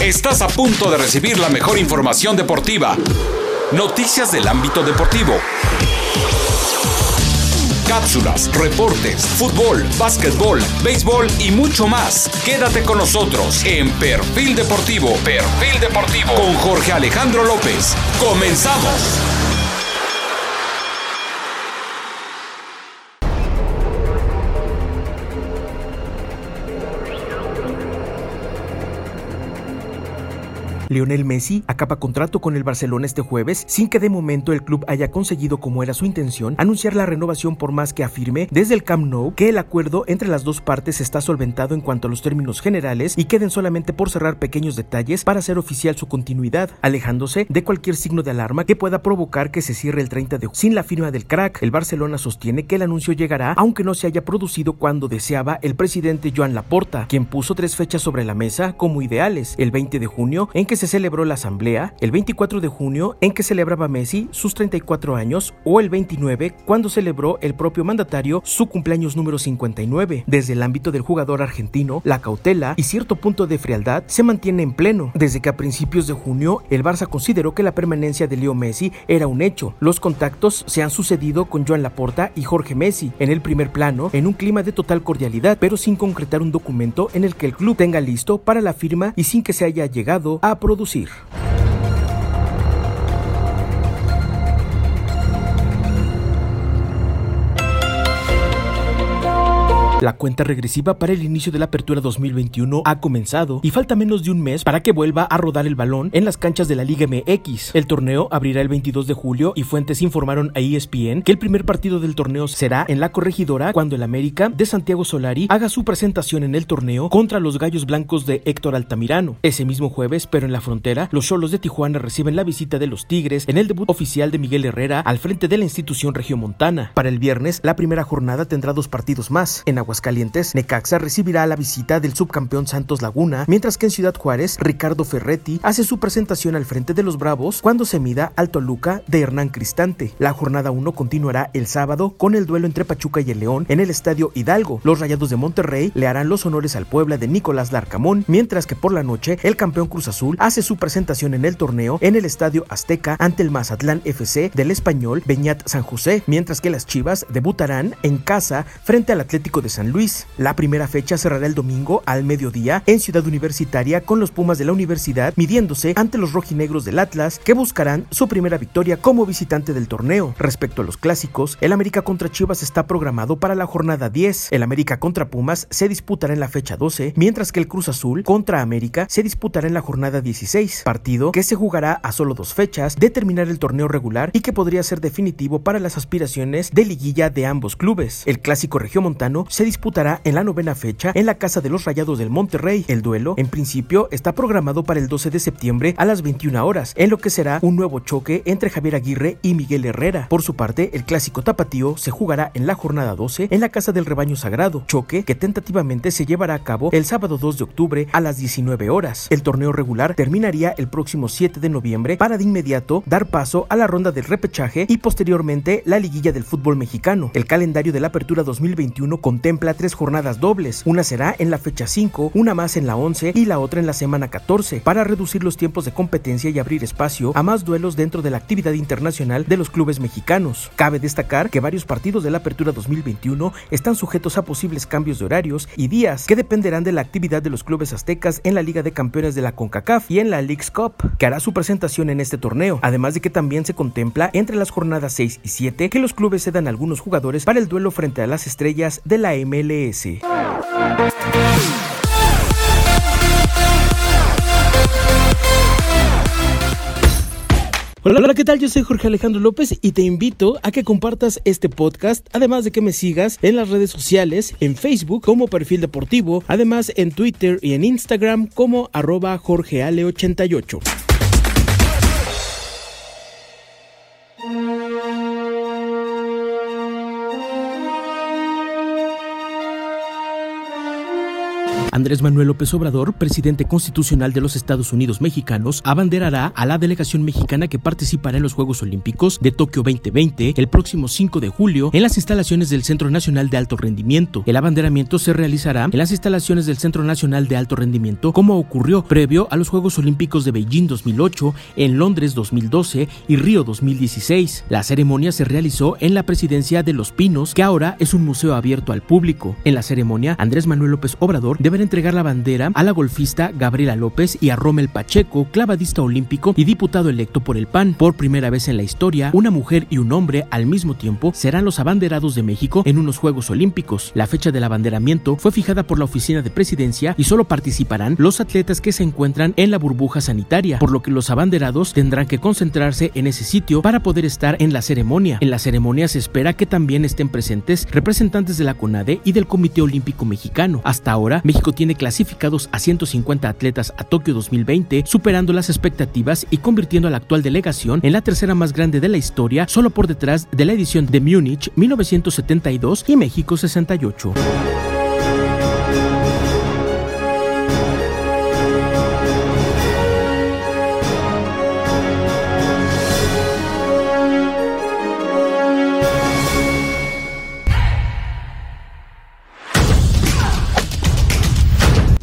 Estás a punto de recibir la mejor información deportiva. Noticias del ámbito deportivo. Cápsulas, reportes, fútbol, básquetbol, béisbol y mucho más. Quédate con nosotros en Perfil Deportivo. Perfil Deportivo con Jorge Alejandro López. Comenzamos. Lionel Messi acaba contrato con el Barcelona este jueves sin que de momento el club haya conseguido, como era su intención, anunciar la renovación por más que afirme desde el Camp Nou que el acuerdo entre las dos partes está solventado en cuanto a los términos generales y queden solamente por cerrar pequeños detalles para hacer oficial su continuidad, alejándose de cualquier signo de alarma que pueda provocar que se cierre el 30 de. Sin la firma del crack, el Barcelona sostiene que el anuncio llegará aunque no se haya producido cuando deseaba el presidente Joan Laporta, quien puso tres fechas sobre la mesa como ideales, el 20 de junio en que se celebró la asamblea, el 24 de junio en que celebraba Messi sus 34 años o el 29 cuando celebró el propio mandatario su cumpleaños número 59. Desde el ámbito del jugador argentino, la cautela y cierto punto de frialdad se mantiene en pleno, desde que a principios de junio el Barça consideró que la permanencia de Leo Messi era un hecho. Los contactos se han sucedido con Joan Laporta y Jorge Messi en el primer plano en un clima de total cordialidad, pero sin concretar un documento en el que el club tenga listo para la firma y sin que se haya llegado a producir. La cuenta regresiva para el inicio de la apertura 2021 ha comenzado y falta menos de un mes para que vuelva a rodar el balón en las canchas de la Liga MX. El torneo abrirá el 22 de julio y fuentes informaron a ESPN que el primer partido del torneo será en la corregidora cuando el América de Santiago Solari haga su presentación en el torneo contra los Gallos Blancos de Héctor Altamirano. Ese mismo jueves, pero en la frontera, los Cholos de Tijuana reciben la visita de los Tigres en el debut oficial de Miguel Herrera al frente de la institución regiomontana. Para el viernes, la primera jornada tendrá dos partidos más. Aguascalientes, Necaxa recibirá la visita del subcampeón Santos Laguna, mientras que en Ciudad Juárez, Ricardo Ferretti hace su presentación al frente de los Bravos cuando se mida al Toluca de Hernán Cristante. La jornada 1 continuará el sábado con el duelo entre Pachuca y el León en el Estadio Hidalgo. Los Rayados de Monterrey le harán los honores al Puebla de Nicolás Larcamón, mientras que por la noche el campeón Cruz Azul hace su presentación en el torneo en el Estadio Azteca ante el Mazatlán FC del español Beñat San José, mientras que las Chivas debutarán en casa frente al Atlético de San Luis. La primera fecha cerrará el domingo al mediodía en Ciudad Universitaria con los Pumas de la Universidad midiéndose ante los rojinegros del Atlas que buscarán su primera victoria como visitante del torneo. Respecto a los clásicos, el América contra Chivas está programado para la jornada 10. El América contra Pumas se disputará en la fecha 12, mientras que el Cruz Azul contra América se disputará en la jornada 16, partido que se jugará a solo dos fechas de terminar el torneo regular y que podría ser definitivo para las aspiraciones de liguilla de ambos clubes. El clásico regiomontano se disputará en la novena fecha en la casa de los Rayados del Monterrey. El duelo, en principio, está programado para el 12 de septiembre a las 21 horas, en lo que será un nuevo choque entre Javier Aguirre y Miguel Herrera. Por su parte, el clásico tapatío se jugará en la jornada 12 en la casa del Rebaño Sagrado, choque que tentativamente se llevará a cabo el sábado 2 de octubre a las 19 horas. El torneo regular terminaría el próximo 7 de noviembre para de inmediato dar paso a la ronda del repechaje y posteriormente la liguilla del fútbol mexicano. El calendario de la apertura 2021 contempla tres jornadas dobles. Una será en la fecha 5, una más en la 11 y la otra en la semana 14, para reducir los tiempos de competencia y abrir espacio a más duelos dentro de la actividad internacional de los clubes mexicanos. Cabe destacar que varios partidos de la apertura 2021 están sujetos a posibles cambios de horarios y días que dependerán de la actividad de los clubes aztecas en la Liga de Campeones de la CONCACAF y en la League's Cup, que hará su presentación en este torneo, además de que también se contempla entre las jornadas 6 y 7 que los clubes cedan algunos jugadores para el duelo frente a las estrellas de la MLS. Hola, hola, ¿qué tal? Yo soy Jorge Alejandro López y te invito a que compartas este podcast, además de que me sigas en las redes sociales, en Facebook como Perfil Deportivo, además en Twitter y en Instagram como arroba jorgeale88. Andrés Manuel López Obrador, presidente constitucional de los Estados Unidos mexicanos, abanderará a la delegación mexicana que participará en los Juegos Olímpicos de Tokio 2020 el próximo 5 de julio en las instalaciones del Centro Nacional de Alto Rendimiento. El abanderamiento se realizará en las instalaciones del Centro Nacional de Alto Rendimiento, como ocurrió previo a los Juegos Olímpicos de Beijing 2008, en Londres 2012 y Río 2016. La ceremonia se realizó en la presidencia de Los Pinos, que ahora es un museo abierto al público. En la ceremonia, Andrés Manuel López Obrador deberá entregar la bandera a la golfista Gabriela López y a Rommel Pacheco, clavadista olímpico y diputado electo por el PAN. Por primera vez en la historia, una mujer y un hombre al mismo tiempo serán los abanderados de México en unos Juegos Olímpicos. La fecha del abanderamiento fue fijada por la oficina de presidencia y solo participarán los atletas que se encuentran en la burbuja sanitaria, por lo que los abanderados tendrán que concentrarse en ese sitio para poder estar en la ceremonia. En la ceremonia se espera que también estén presentes representantes de la CONADE y del Comité Olímpico Mexicano. Hasta ahora, México tiene clasificados a 150 atletas a Tokio 2020, superando las expectativas y convirtiendo a la actual delegación en la tercera más grande de la historia, solo por detrás de la edición de Múnich 1972 y México 68.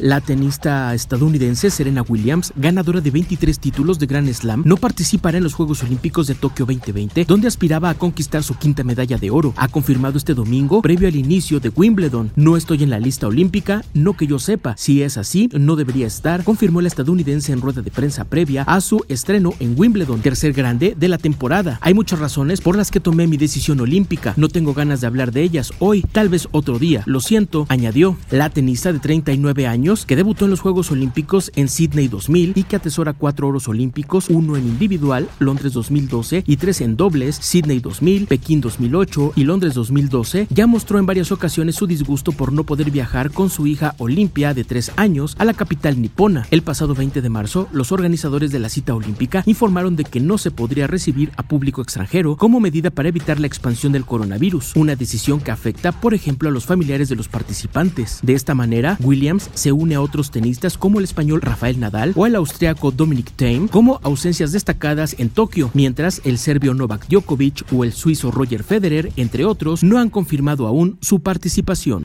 La tenista estadounidense Serena Williams, ganadora de 23 títulos de Grand Slam, no participará en los Juegos Olímpicos de Tokio 2020, donde aspiraba a conquistar su quinta medalla de oro. Ha confirmado este domingo, previo al inicio de Wimbledon. No estoy en la lista olímpica, no que yo sepa. Si es así, no debería estar, confirmó la estadounidense en rueda de prensa previa a su estreno en Wimbledon, tercer grande de la temporada. Hay muchas razones por las que tomé mi decisión olímpica. No tengo ganas de hablar de ellas hoy, tal vez otro día. Lo siento, añadió. La tenista de 39 años que debutó en los Juegos Olímpicos en Sydney 2000 y que atesora cuatro oros olímpicos, uno en individual, Londres 2012, y tres en dobles, Sydney 2000, Pekín 2008 y Londres 2012, ya mostró en varias ocasiones su disgusto por no poder viajar con su hija Olimpia de tres años a la capital nipona. El pasado 20 de marzo, los organizadores de la cita olímpica informaron de que no se podría recibir a público extranjero como medida para evitar la expansión del coronavirus, una decisión que afecta, por ejemplo, a los familiares de los participantes. De esta manera, Williams se a otros tenistas como el español Rafael Nadal o el austriaco Dominic Thiem como ausencias destacadas en Tokio, mientras el serbio Novak Djokovic o el suizo Roger Federer, entre otros, no han confirmado aún su participación.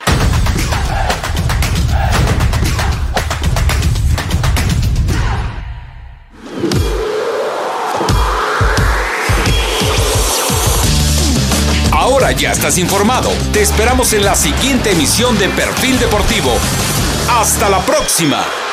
Ahora ya estás informado. Te esperamos en la siguiente emisión de Perfil Deportivo. Hasta la próxima.